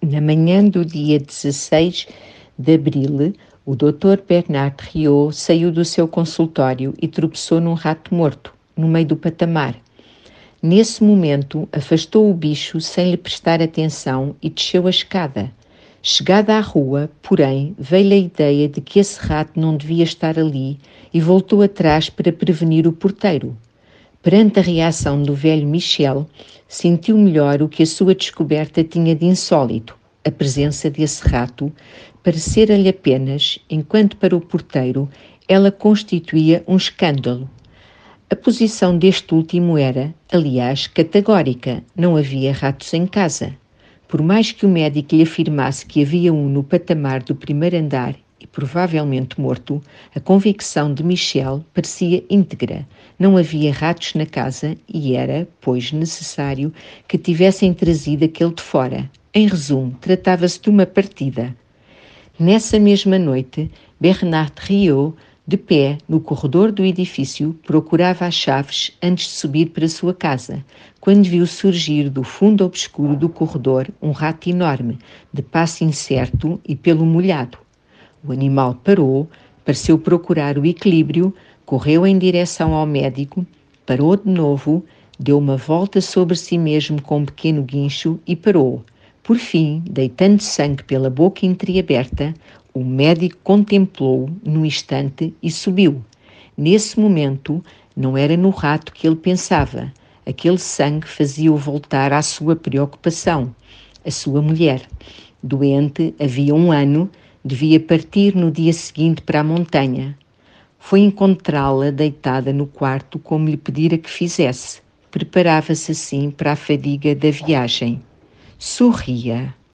Na manhã do dia 16 de abril, o Dr. Bernard Riot saiu do seu consultório e tropeçou num rato morto, no meio do patamar. Nesse momento, afastou o bicho sem lhe prestar atenção e desceu a escada. Chegada à rua, porém, veio-lhe a ideia de que esse rato não devia estar ali e voltou atrás para prevenir o porteiro. Perante a reação do velho Michel, sentiu melhor o que a sua descoberta tinha de insólito. A presença desse rato parecera-lhe apenas, enquanto para o porteiro ela constituía um escândalo. A posição deste último era, aliás, categórica: não havia ratos em casa. Por mais que o médico lhe afirmasse que havia um no patamar do primeiro andar provavelmente morto, a convicção de Michel parecia íntegra. Não havia ratos na casa e era, pois, necessário que tivessem trazido aquele de fora. Em resumo, tratava-se de uma partida. Nessa mesma noite, Bernard Riot, de pé no corredor do edifício, procurava as chaves antes de subir para sua casa, quando viu surgir do fundo obscuro do corredor um rato enorme, de passo incerto e pelo molhado. O animal parou, pareceu procurar o equilíbrio, correu em direção ao médico, parou de novo, deu uma volta sobre si mesmo com um pequeno guincho e parou. Por fim, deitando sangue pela boca entreaberta, o médico contemplou-o num instante e subiu. Nesse momento, não era no rato que ele pensava. Aquele sangue fazia-o voltar à sua preocupação, a sua mulher. Doente havia um ano, Devia partir no dia seguinte para a montanha. Foi encontrá-la deitada no quarto como lhe pedira que fizesse. Preparava-se assim para a fadiga da viagem. Sorria.